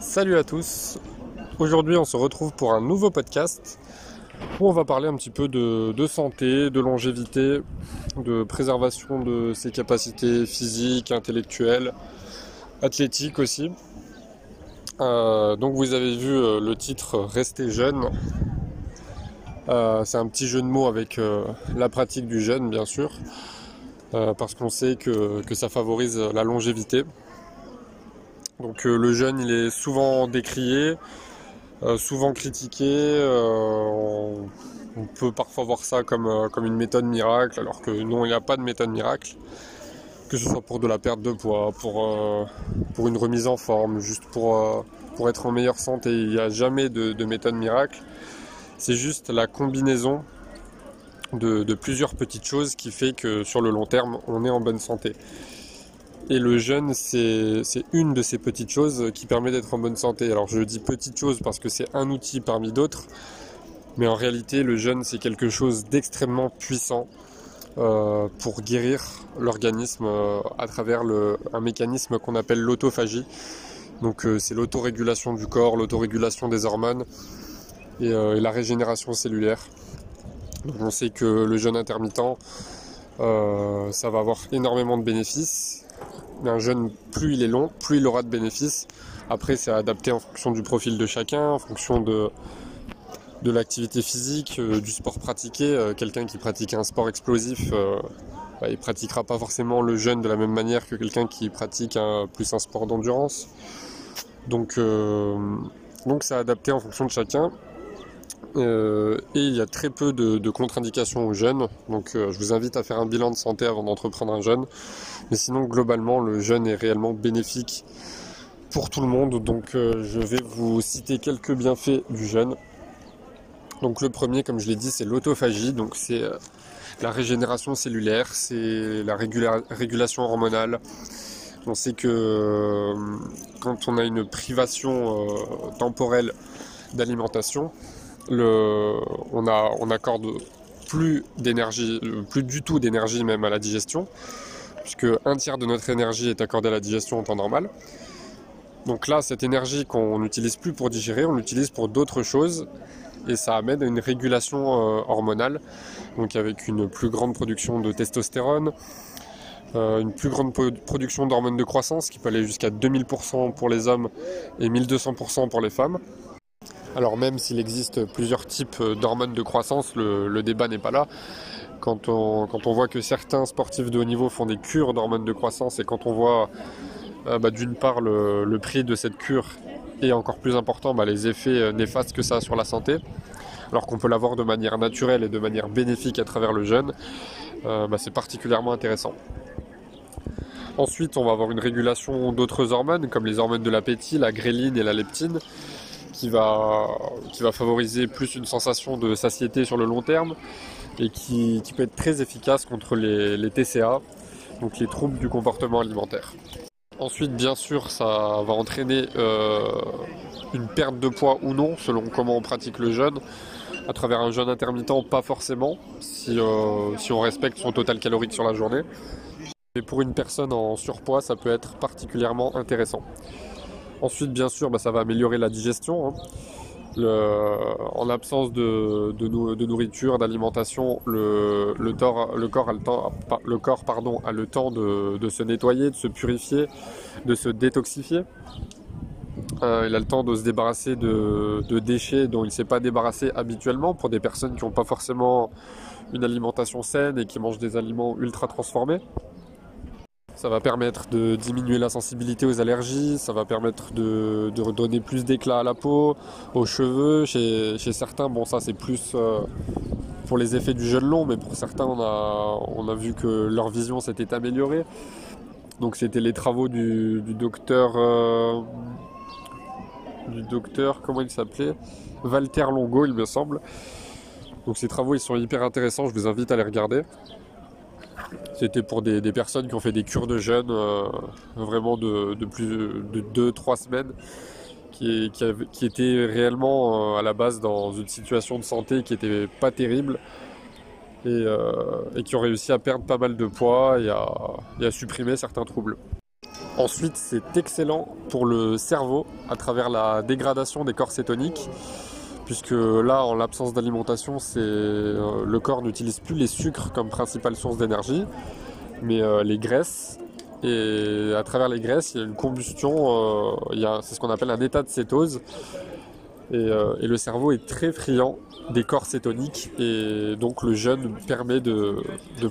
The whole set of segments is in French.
Salut à tous. Aujourd'hui, on se retrouve pour un nouveau podcast où on va parler un petit peu de, santé, de longévité, de préservation de ses capacités physiques, intellectuelles, athlétiques aussi. Euh, donc vous avez vu euh, le titre Rester jeune. Euh, c'est un petit jeu de mots avec la pratique du jeûne bien sûr, parce qu'on sait que, que ça favorise la longévité. Donc euh, le jeûne il est souvent décrié, euh, souvent critiqué. euh, on, peut parfois voir ça comme, une méthode miracle, alors que non, il n'y a pas de méthode miracle. Que ce soit pour de la perte de poids, pour, une remise en forme, juste pour, être en meilleure santé. Il n'y a jamais de, de méthode miracle. C'est juste la combinaison de plusieurs petites choses qui fait que sur le long terme, on est en bonne santé. Et le jeûne, c'est une de ces petites choses qui permet d'être en bonne santé. Alors je dis petite chose parce que c'est un outil parmi d'autres, mais en réalité le jeûne c'est quelque chose d'extrêmement puissant euh, pour guérir l'organisme euh, à travers un mécanisme qu'on appelle l'autophagie. Donc euh, c'est l'autorégulation du corps, l'autorégulation des hormones et, et la régénération cellulaire. Donc on sait que le jeûne intermittent, ça va avoir énormément de bénéfices. Un jeûne, plus il est long, plus il aura de bénéfices. Après, c'est adapté en fonction du profil de chacun, en fonction de, l'activité physique, euh, du sport pratiqué. Euh, quelqu'un qui pratique un sport explosif, euh, bah, il pratiquera pas forcément le jeûne de la même manière que quelqu'un qui pratique plus un sport d'endurance. Donc, euh, donc c'est adapté en fonction de chacun. Euh, et il y a très peu de, contre-indications au jeûne. Donc euh, je vous invite à faire un bilan de santé avant d'entreprendre un jeûne. Mais sinon, globalement, le jeûne est réellement bénéfique pour tout le monde. Donc euh, je vais vous citer quelques bienfaits du jeûne. Donc le premier, comme je l'ai dit, c'est l'autophagie. Donc c'est la régénération cellulaire, c'est la régula- régulation hormonale. On sait que quand on a une privation temporelle d'alimentation, on, a, on accorde plus d'énergie, plus du tout d'énergie même à la digestion, puisque un tiers de notre énergie est accordée à la digestion en temps normal. Donc là, cette énergie qu'on n'utilise plus pour digérer, on l'utilise pour d'autres choses, et ça amène à une régulation euh, hormonale, donc avec une plus grande production de testostérone, euh, une plus grande production d'hormones de croissance qui peut aller jusqu'à 2000% pour les hommes et 1200% pour les femmes. Alors même s'il existe plusieurs types euh, d'hormones de croissance, le, débat n'est pas là. Quand on, voit que certains sportifs de haut niveau font des cures d'hormones de croissance et quand on voit euh, bah, d'une part le, prix de cette cure et encore plus important bah, les effets euh, néfastes que ça a sur la santé, alors qu'on peut l'avoir de manière naturelle et de manière bénéfique à travers le jeûne, bah, c'est particulièrement intéressant. Ensuite, on va avoir une régulation d'autres hormones comme les hormones de l'appétit, la gréline et la leptine qui va, qui va favoriser plus une sensation de satiété sur le long terme et qui, peut être très efficace contre les, les TCA, donc les troubles du comportement alimentaire. Ensuite, bien sûr, ça va entraîner euh, une perte de poids ou non, selon comment on pratique le jeûne. À travers un jeûne intermittent, pas forcément, si, euh, si on respecte son total calorique sur la journée. Mais pour une personne en surpoids, ça peut être particulièrement intéressant. Ensuite, bien sûr, bah, ça va améliorer la digestion. hein. En l'absence de, de nou- de nourriture, d'alimentation, le, corps, a le, temps, de se nettoyer, de se purifier, de se détoxifier. Euh, il a le temps de se débarrasser de, de déchets dont il ne s'est pas débarrassé habituellement pour des personnes qui n'ont pas forcément une alimentation saine et qui mangent des aliments ultra transformés. Ça va permettre de diminuer la sensibilité aux allergies, ça va permettre de, de redonner plus d'éclat à la peau, aux cheveux. Chez, certains, bon ça c'est plus euh, pour les effets du jeûne long, mais pour certains on a, on a vu que leur vision s'était améliorée. Donc c'était les travaux du, du docteur... euh, du docteur, comment il s'appelait? Walter Longo il me semble. Donc ces travaux ils sont hyper intéressants, je vous invite à les regarder. C'était pour des, personnes qui ont fait des cures de jeûne euh, vraiment de, plus de 2-3 semaines, qui, étaient réellement euh, à la base dans une situation de santé qui était pas terrible et, euh, et qui ont réussi à perdre pas mal de poids et à, et à supprimer certains troubles. Ensuite, c'est excellent pour le cerveau à travers la dégradation des corps cétoniques, puisque là, en l'absence d'alimentation, euh, le corps n'utilise plus les sucres comme principale source d'énergie, mais euh, les graisses. Et à travers les graisses, il y a une combustion, euh, c'est ce qu'on appelle un état de cétose. Et, le cerveau est très friand des corps cétoniques et donc le jeûne permet de,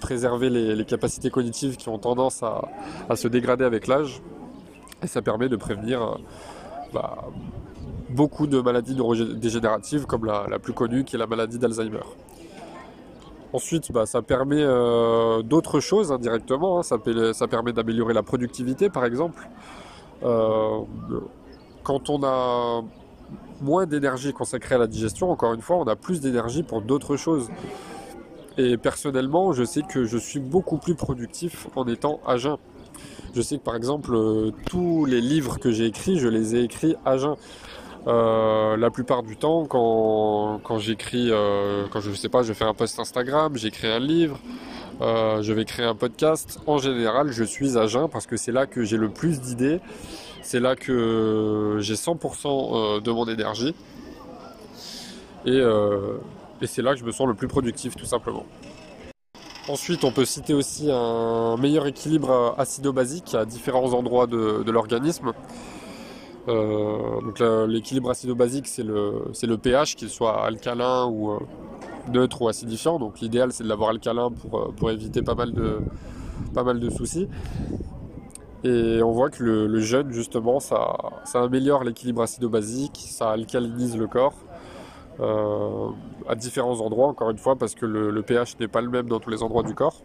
préserver les, capacités cognitives qui ont tendance à, se dégrader avec l'âge et ça permet de prévenir bah, beaucoup de maladies neurodégénératives comme la, plus connue qui est la maladie d'Alzheimer. Ensuite, bah, ça permet euh, d'autres choses indirectement. Hein. Ça, ça, permet d'améliorer la productivité, par exemple. Euh, quand on a moins d'énergie consacrée à la digestion, encore une fois, on a plus d'énergie pour d'autres choses. Et personnellement, je sais que je suis beaucoup plus productif en étant à jeun. Je sais que par exemple, euh, tous les livres que j'ai écrits, je les ai écrits à jeun. Euh, la plupart du temps, quand, quand j'écris, euh, quand je sais pas, je fais un post Instagram, j'écris un livre, je vais créer un podcast, en général, je suis à jeun parce que c'est là que j'ai le plus d'idées c'est là que j'ai 100% euh, de mon énergie. Euh, et, c'est là que je me sens le plus productif tout simplement. Ensuite, on peut citer aussi un meilleur équilibre acido-basique à différents endroits de, l'organisme. Euh, l'équilibre acido-basique, c'est le, pH, qu'il soit alcalin ou neutre ou acidifiant. Donc l'idéal, c'est de l'avoir alcalin pour, pour éviter pas mal de, pas mal de soucis. Et on voit que le, jeûne, justement, ça, améliore l'équilibre acido-basique, ça alcalinise le corps euh, à différents endroits, encore une fois, parce que le, pH n'est pas le même dans tous les endroits du corps.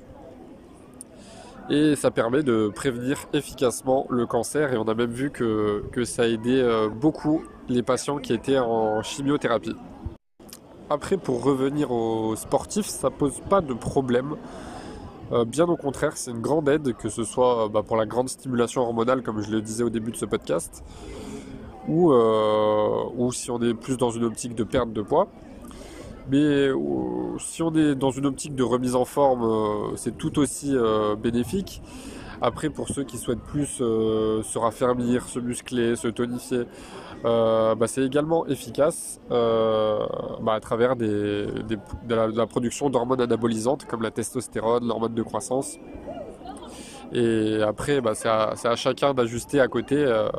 Et ça permet de prévenir efficacement le cancer. Et on a même vu que, ça a euh, beaucoup les patients qui étaient en chimiothérapie. Après, pour revenir aux sportifs, ça pose pas de problème euh, bien au contraire, c'est une grande aide, que ce soit euh, bah, pour la grande stimulation hormonale, comme je le disais au début de ce podcast, ou si on est plus dans une optique de perte de poids. Mais si on est dans une optique de remise en forme, c'est tout aussi bénéfique. Après, pour ceux qui souhaitent plus se raffermir, se muscler, se tonifier, bah, c'est également efficace bah, à travers de, la, production d'hormones anabolisantes comme la testostérone, l'hormone de croissance. Et après, bah, c'est à, chacun d'ajuster à côté, euh,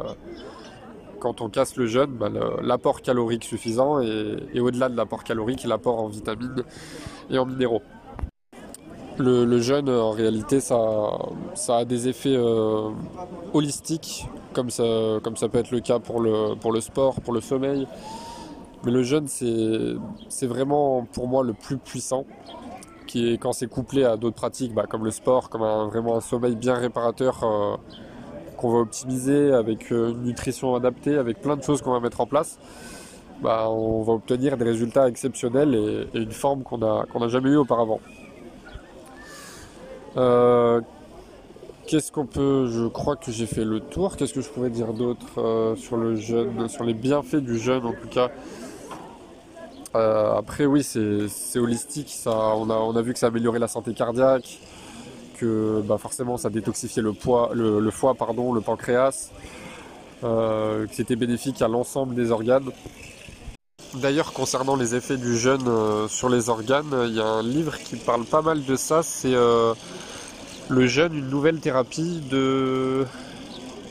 quand on casse le jeûne, bah, l'apport calorique suffisant et, au-delà de l'apport calorique, l'apport en vitamines et en minéraux. Le, jeûne, en réalité, ça, a des effets euh, holistiques, comme ça, peut être le cas pour le, pour le sport, pour le sommeil. Mais le jeûne, c'est vraiment pour moi le plus puissant, qui est quand c'est couplé à d'autres pratiques, bah, comme le sport, comme un, vraiment un sommeil bien réparateur euh, qu'on va optimiser, avec euh, une nutrition adaptée, avec plein de choses qu'on va mettre en place. Bah, on va obtenir des résultats exceptionnels et, une forme qu'on n'a jamais eu auparavant. Euh, qu'est-ce qu'on peut. Je crois que j'ai fait le tour. Qu'est-ce que je pourrais dire d'autre sur le jeûne, sur les bienfaits du jeûne en tout cas? Euh, après, oui, c'est holistique. Ça, on, a, on a vu que ça améliorait la santé cardiaque, que bah, forcément ça détoxifiait le, poids, le, foie, pardon, le pancréas, euh, que c'était bénéfique à l'ensemble des organes. D'ailleurs, concernant les effets du jeûne euh, sur les organes, il y a un livre qui parle pas mal de ça. C'est Le jeûne, une nouvelle thérapie de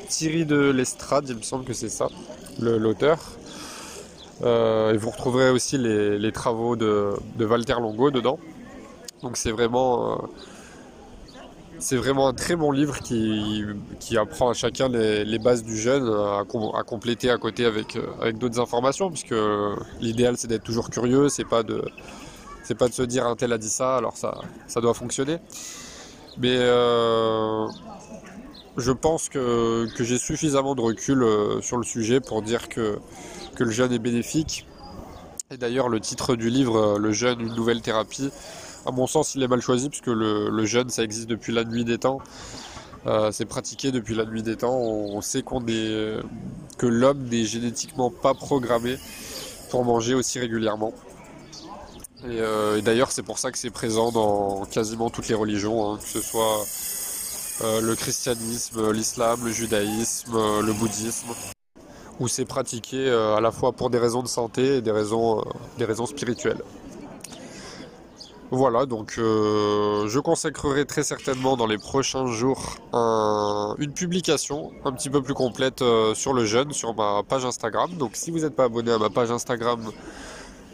Thierry de l'Estrade, il me semble que c'est ça, l'auteur. Euh, et vous retrouverez aussi les, travaux de, Walter Longo dedans. Donc c'est vraiment, euh, c'est vraiment un très bon livre qui, apprend à chacun les, bases du jeûne, à, compléter à côté avec, euh, d'autres informations, puisque l'idéal c'est d'être toujours curieux, c'est pas de pas de se dire un tel a dit ça, alors ça, doit fonctionner. Mais je pense que, j'ai suffisamment de recul sur le sujet pour dire que que le jeûne est bénéfique. Et d'ailleurs, le titre du livre, euh, Le jeûne, une nouvelle thérapie, à mon sens, il est mal choisi puisque le, jeûne, ça existe depuis la nuit des temps. Euh, c'est pratiqué depuis la nuit des temps. On, sait est, que l'homme n'est génétiquement pas programmé pour manger aussi régulièrement. Et, euh, d'ailleurs, c'est pour ça que c'est présent dans quasiment toutes les religions, hein, que ce soit euh, le christianisme, l'islam, le judaïsme, euh, le bouddhisme, où c'est pratiqué à la fois pour des raisons de santé et des raisons spirituelles. Voilà, donc je consacrerai très certainement dans les prochains jours une publication un petit peu plus complète sur le jeûne sur ma page Instagram. Donc si vous n'êtes pas abonné à ma page Instagram,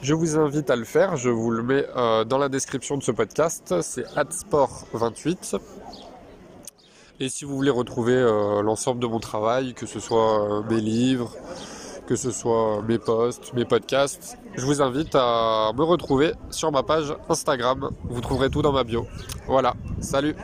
je vous invite à le faire, je vous le mets euh, dans la description de ce podcast, c'est adsport28. Et si vous voulez retrouver euh, l'ensemble de mon travail, que ce soit euh, mes livres, que ce soit mes posts, mes podcasts, je vous invite à me retrouver sur ma page Instagram. Vous trouverez tout dans ma bio. Voilà, salut